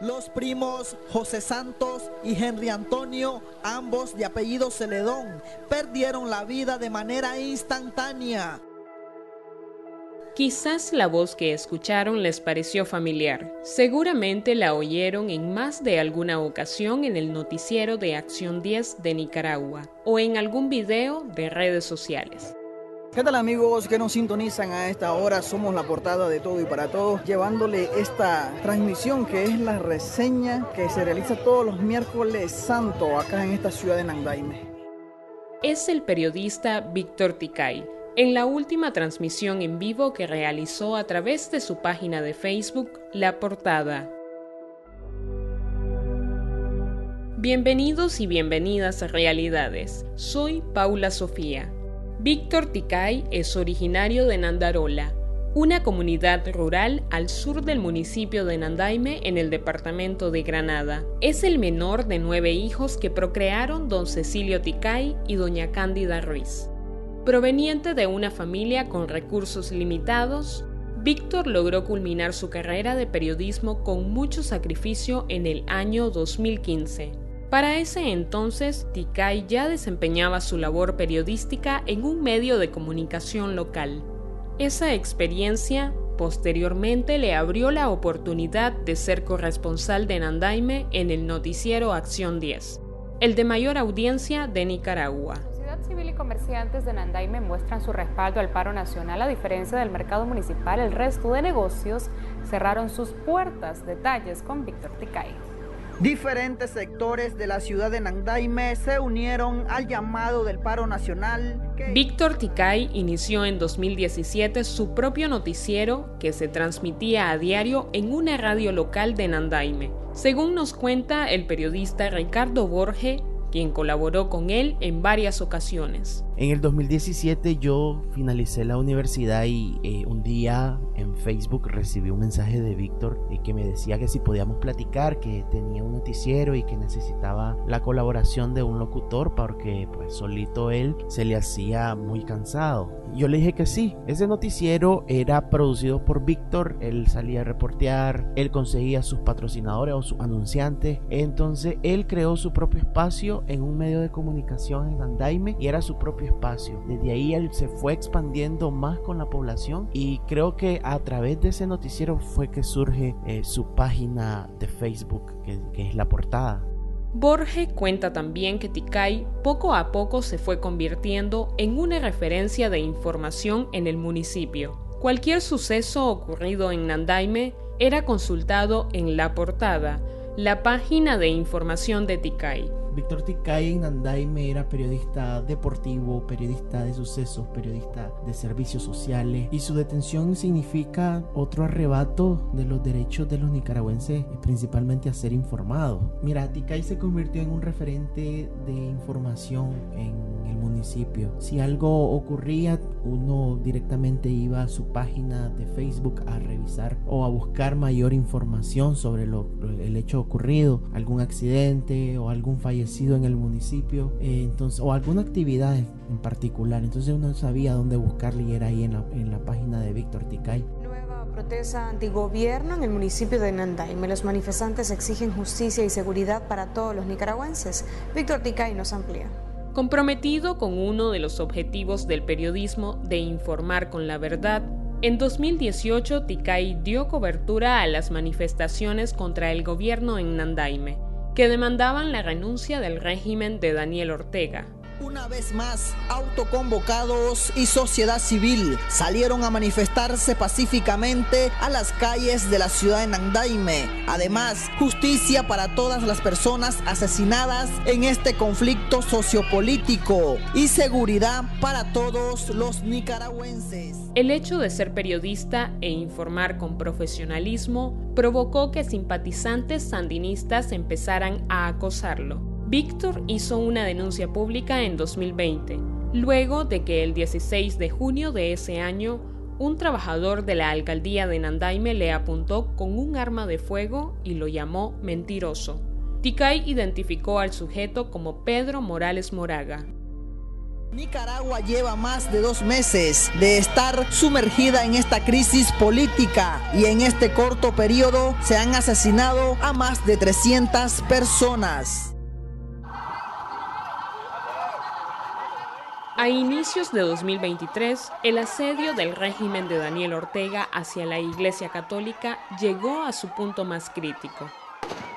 Los primos José Santos y Henry Antonio, ambos de apellido Celedón, perdieron la vida de manera instantánea. Quizás la voz que escucharon les pareció familiar. Seguramente la oyeron en más de alguna ocasión en el noticiero de Acción 10 de Nicaragua o en algún video de redes sociales. ¿Qué tal amigos que nos sintonizan a esta hora? Somos la portada de Todo y para Todos, llevándole esta transmisión que es la reseña que se realiza todos los miércoles santo acá en esta ciudad de Nandaime. Es el periodista Víctor Ticay. En la última transmisión en vivo que realizó a través de su página de Facebook, La Portada. Bienvenidos y bienvenidas a Realidades. Soy Paula Sofía. Víctor Ticay es originario de Nandarola, una comunidad rural al sur del municipio de Nandaime en el departamento de Granada. Es el menor de nueve hijos que procrearon don Cecilio Ticay y doña Cándida Ruiz. Proveniente de una familia con recursos limitados, Víctor logró culminar su carrera de periodismo con mucho sacrificio en el año 2015 para ese entonces, Ticay ya desempeñaba su labor periodística en un medio de comunicación local. Esa experiencia posteriormente le abrió la oportunidad de ser corresponsal de Nandaime en el noticiero Acción 10, el de mayor audiencia de Nicaragua. Sociedad civil y comerciantes de Nandaime muestran su respaldo al paro nacional a diferencia del mercado municipal. El resto de negocios cerraron sus puertas. Detalles con Víctor Ticay. Diferentes sectores de la ciudad de Nandaime se unieron al llamado del paro nacional. Víctor Ticay inició en 2017 su propio noticiero que se transmitía a diario en una radio local de Nandaime. Según nos cuenta el periodista Ricardo Borge, quien colaboró con él en varias ocasiones. En el 2017 yo finalicé la universidad y eh, un día en Facebook recibí un mensaje de Víctor eh, que me decía que si podíamos platicar, que tenía un noticiero y que necesitaba la colaboración de un locutor porque pues solito él se le hacía muy cansado. Yo le dije que sí, ese noticiero era producido por Víctor, él salía a reportear, él conseguía sus patrocinadores o sus anunciantes, entonces él creó su propio espacio en un medio de comunicación en Andaime y era su propio espacio. Desde ahí él se fue expandiendo más con la población y creo que a través de ese noticiero fue que surge eh, su página de Facebook, que, es la portada. Borge cuenta también que Ticay poco a poco se fue convirtiendo en una referencia de información en el municipio. Cualquier suceso ocurrido en Nandaime era consultado en La Portada, la página de información de Ticay. Víctor Ticay en Nandaime era periodista deportivo, periodista de sucesos, periodista de servicios sociales y su detención significa otro arrebato de los derechos de los nicaragüenses, principalmente a ser informados. Mira, Ticay se convirtió en un referente de información en el municipio. Si algo ocurría, uno directamente iba a su página de Facebook a revisar o a buscar mayor información sobre lo, el hecho ocurrido, algún accidente o algún fallecimiento sido en el municipio eh, entonces, o alguna actividad en particular. Entonces uno sabía dónde buscarle y era ahí en la, en la página de Víctor Ticay. Protesta antigobierno en el municipio de Nandaime. Los manifestantes exigen justicia y seguridad para todos los nicaragüenses. Víctor Ticay nos amplía. Comprometido con uno de los objetivos del periodismo de informar con la verdad, en 2018 Ticay dio cobertura a las manifestaciones contra el gobierno en Nandaime que demandaban la renuncia del régimen de Daniel Ortega. Una vez más, autoconvocados y sociedad civil salieron a manifestarse pacíficamente a las calles de la ciudad de Nandaime. Además, justicia para todas las personas asesinadas en este conflicto sociopolítico y seguridad para todos los nicaragüenses. El hecho de ser periodista e informar con profesionalismo provocó que simpatizantes sandinistas empezaran a acosarlo. Víctor hizo una denuncia pública en 2020, luego de que el 16 de junio de ese año un trabajador de la alcaldía de Nandaime le apuntó con un arma de fuego y lo llamó mentiroso. Ticay identificó al sujeto como Pedro Morales Moraga, Nicaragua lleva más de dos meses de estar sumergida en esta crisis política y en este corto periodo se han asesinado a más de 300 personas. A inicios de 2023, el asedio del régimen de Daniel Ortega hacia la Iglesia Católica llegó a su punto más crítico.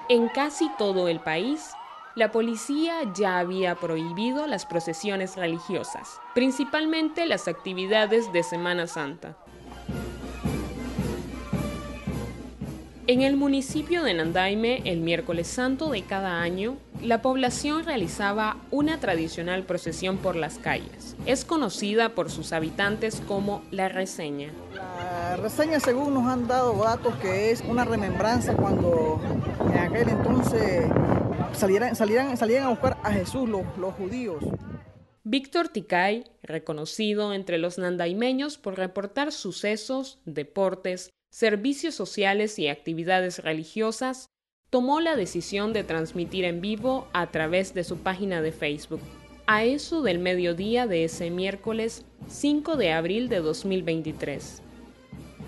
En casi todo el país, la policía ya había prohibido las procesiones religiosas, principalmente las actividades de Semana Santa. En el municipio de Nandaime, el miércoles santo de cada año, la población realizaba una tradicional procesión por las calles. Es conocida por sus habitantes como la reseña. La reseña, según nos han dado datos, que es una remembranza cuando en aquel entonces salieran, salieran, a buscar a Jesús los, los judíos. Víctor Ticay, reconocido entre los nandaimeños por reportar sucesos, deportes, servicios sociales y actividades religiosas, tomó la decisión de transmitir en vivo a través de su página de Facebook, a eso del mediodía de ese miércoles 5 de abril de 2023.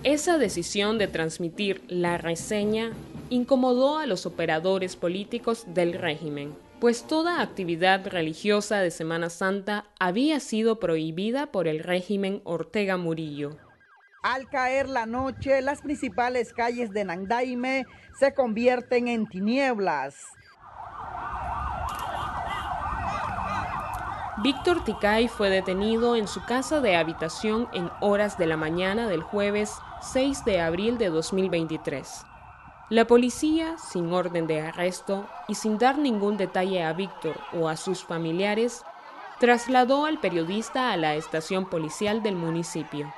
Esa decisión de transmitir la reseña incomodó a los operadores políticos del régimen, pues toda actividad religiosa de Semana Santa había sido prohibida por el régimen Ortega Murillo. Al caer la noche, las principales calles de Nandaime se convierten en tinieblas. Víctor Ticay fue detenido en su casa de habitación en horas de la mañana del jueves 6 de abril de 2023. La policía, sin orden de arresto y sin dar ningún detalle a Víctor o a sus familiares, trasladó al periodista a la estación policial del municipio.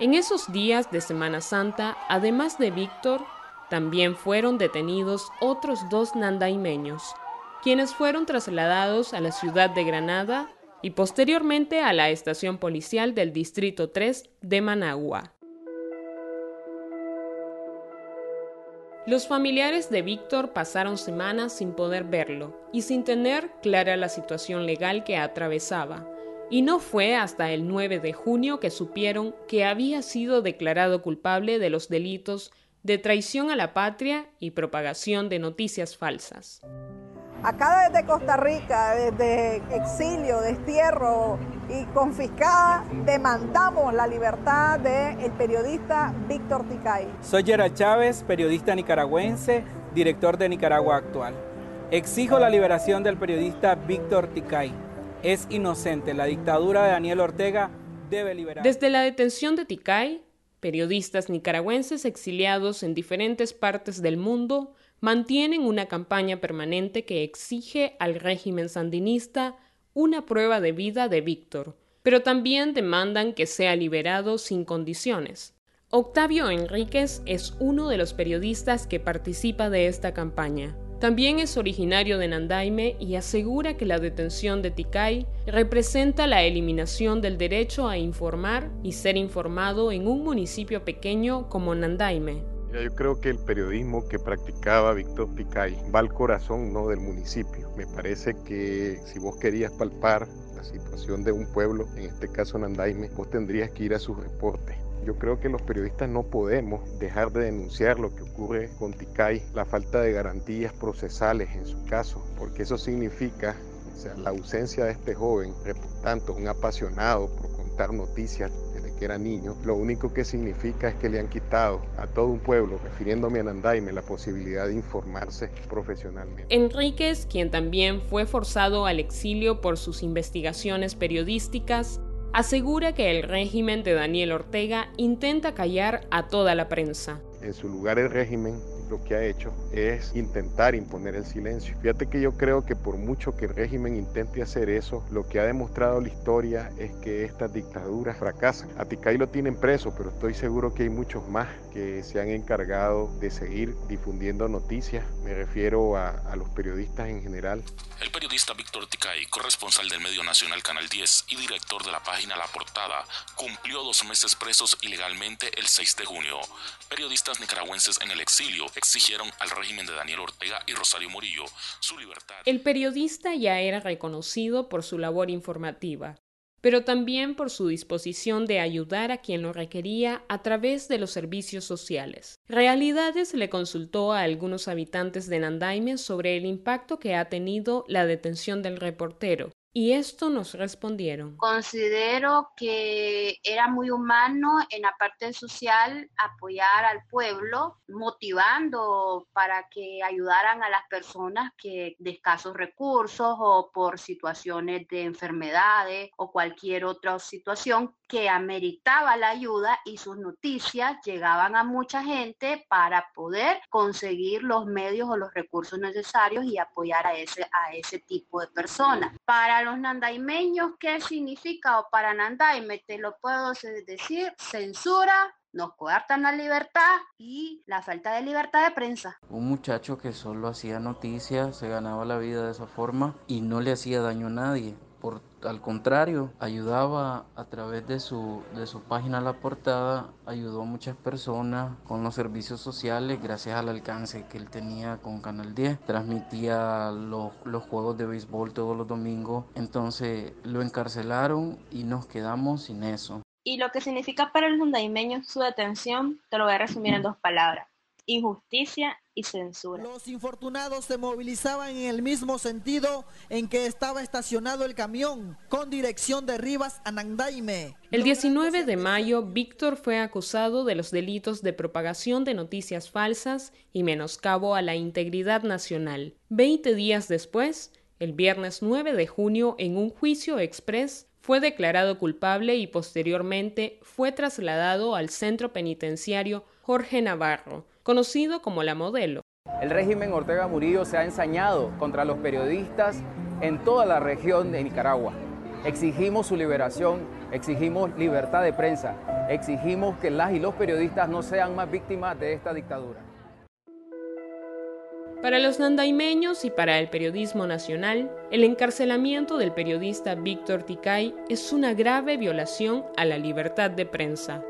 En esos días de Semana Santa, además de Víctor, también fueron detenidos otros dos nandaimeños, quienes fueron trasladados a la ciudad de Granada y posteriormente a la estación policial del Distrito 3 de Managua. Los familiares de Víctor pasaron semanas sin poder verlo y sin tener clara la situación legal que atravesaba, y no fue hasta el 9 de junio que supieron que había sido declarado culpable de los delitos de traición a la patria y propagación de noticias falsas. Acá desde Costa Rica, desde exilio, destierro y confiscada, demandamos la libertad del periodista Víctor Ticay. Soy Gerald Chávez, periodista nicaragüense, director de Nicaragua Actual. Exijo la liberación del periodista Víctor Ticay. Es inocente. La dictadura de Daniel Ortega debe liberar. Desde la detención de Ticay, periodistas nicaragüenses exiliados en diferentes partes del mundo mantienen una campaña permanente que exige al régimen sandinista una prueba de vida de Víctor, pero también demandan que sea liberado sin condiciones. Octavio Enríquez es uno de los periodistas que participa de esta campaña. También es originario de Nandaime y asegura que la detención de Ticay representa la eliminación del derecho a informar y ser informado en un municipio pequeño como Nandaime yo creo que el periodismo que practicaba Víctor Picay va al corazón ¿no? del municipio. Me parece que si vos querías palpar la situación de un pueblo, en este caso Nandaime, vos tendrías que ir a sus reportes. Yo creo que los periodistas no podemos dejar de denunciar lo que ocurre con Ticay, la falta de garantías procesales en su caso, porque eso significa o sea, la ausencia de este joven, tanto un apasionado por contar noticias que era niño, lo único que significa es que le han quitado a todo un pueblo, refiriéndome a Nandaime, la posibilidad de informarse profesionalmente. Enríquez, quien también fue forzado al exilio por sus investigaciones periodísticas, asegura que el régimen de Daniel Ortega intenta callar a toda la prensa. En su lugar el régimen lo que ha hecho es intentar imponer el silencio. Fíjate que yo creo que por mucho que el régimen intente hacer eso, lo que ha demostrado la historia es que estas dictaduras fracasan. A Ticay lo tienen preso, pero estoy seguro que hay muchos más que se han encargado de seguir difundiendo noticias. Me refiero a, a los periodistas en general. El periodista Víctor Ticay, corresponsal del medio nacional Canal 10 y director de la página La Portada, cumplió dos meses presos ilegalmente el 6 de junio. Periodistas nicaragüenses en el exilio exigieron al régimen de Daniel Ortega y Rosario Murillo su libertad. El periodista ya era reconocido por su labor informativa. pero también por su disposición de ayudar a quien lo requería a través de los servicios sociales. Realidades le consultó a algunos habitantes de Nandaime sobre el impacto que ha tenido la detención del reportero, y esto nos respondieron. Considero que era muy humano en la parte social apoyar al pueblo, motivando para que ayudaran a las personas que de escasos recursos o por situaciones de enfermedades o cualquier otra situación que ameritaba la ayuda y sus noticias llegaban a mucha gente para poder conseguir los medios o los recursos necesarios y apoyar a ese, a ese tipo de personas. Para los nandaimeños, ¿qué significa? O para Nandaime, te lo puedo decir, censura, nos coartan la libertad y la falta de libertad de prensa. Un muchacho que solo hacía noticias, se ganaba la vida de esa forma y no le hacía daño a nadie al contrario, ayudaba a través de su, de su página La Portada, ayudó a muchas personas con los servicios sociales gracias al alcance que él tenía con Canal 10. Transmitía los, los juegos de béisbol todos los domingos, entonces lo encarcelaron y nos quedamos sin eso. Y lo que significa para el hundaimeño su detención, te lo voy a resumir en dos palabras injusticia y censura. Los infortunados se movilizaban en el mismo sentido en que estaba estacionado el camión con dirección de Rivas a Nandaime. El 19 de mayo, Víctor fue acusado de los delitos de propagación de noticias falsas y menoscabo a la integridad nacional. Veinte días después, el viernes 9 de junio, en un juicio express, fue declarado culpable y posteriormente fue trasladado al centro penitenciario Jorge Navarro, conocido como la modelo. El régimen Ortega Murillo se ha ensañado contra los periodistas en toda la región de Nicaragua. Exigimos su liberación, exigimos libertad de prensa, exigimos que las y los periodistas no sean más víctimas de esta dictadura. Para los nandaimeños y para el periodismo nacional, el encarcelamiento del periodista Víctor Ticay es una grave violación a la libertad de prensa.